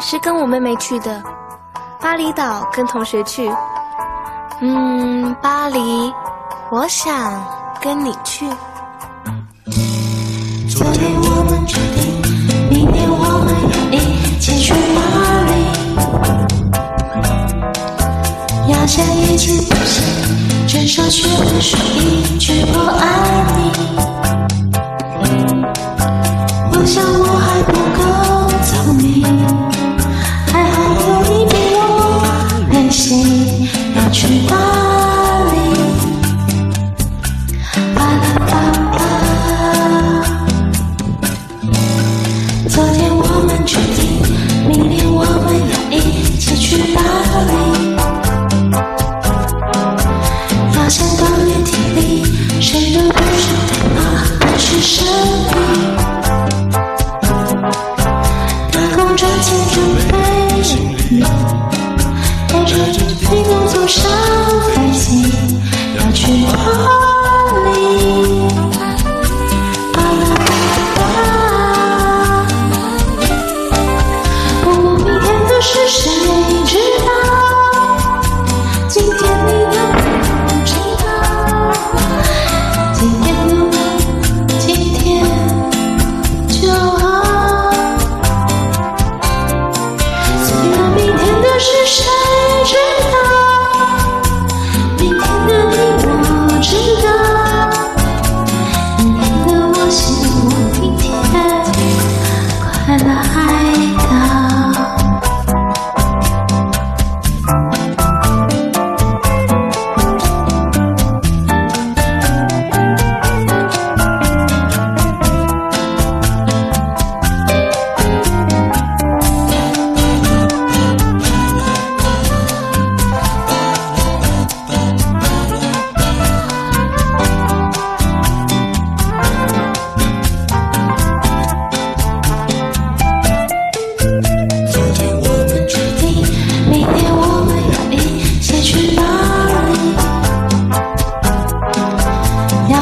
是跟我妹妹去的，巴厘岛跟同学去。嗯，巴黎，我想跟你去。昨天我们决定，明天我们要一起去巴黎，要下一起不行，至少学会说一句我爱你。我想。去哪里？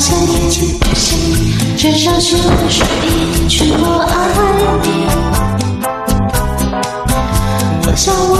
想一起呼吸，只想亲吻睡衣，全爱你。我想我。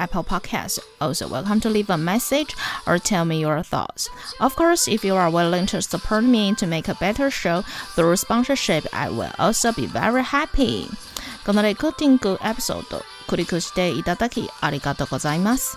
Apple Podcasts. Also, welcome to leave a message or tell me your thoughts. Of course, if you are willing to support me to make a better show through sponsorship, I will also be very happy. このレコーディングエピソード、クリックしていただきありがとうございます。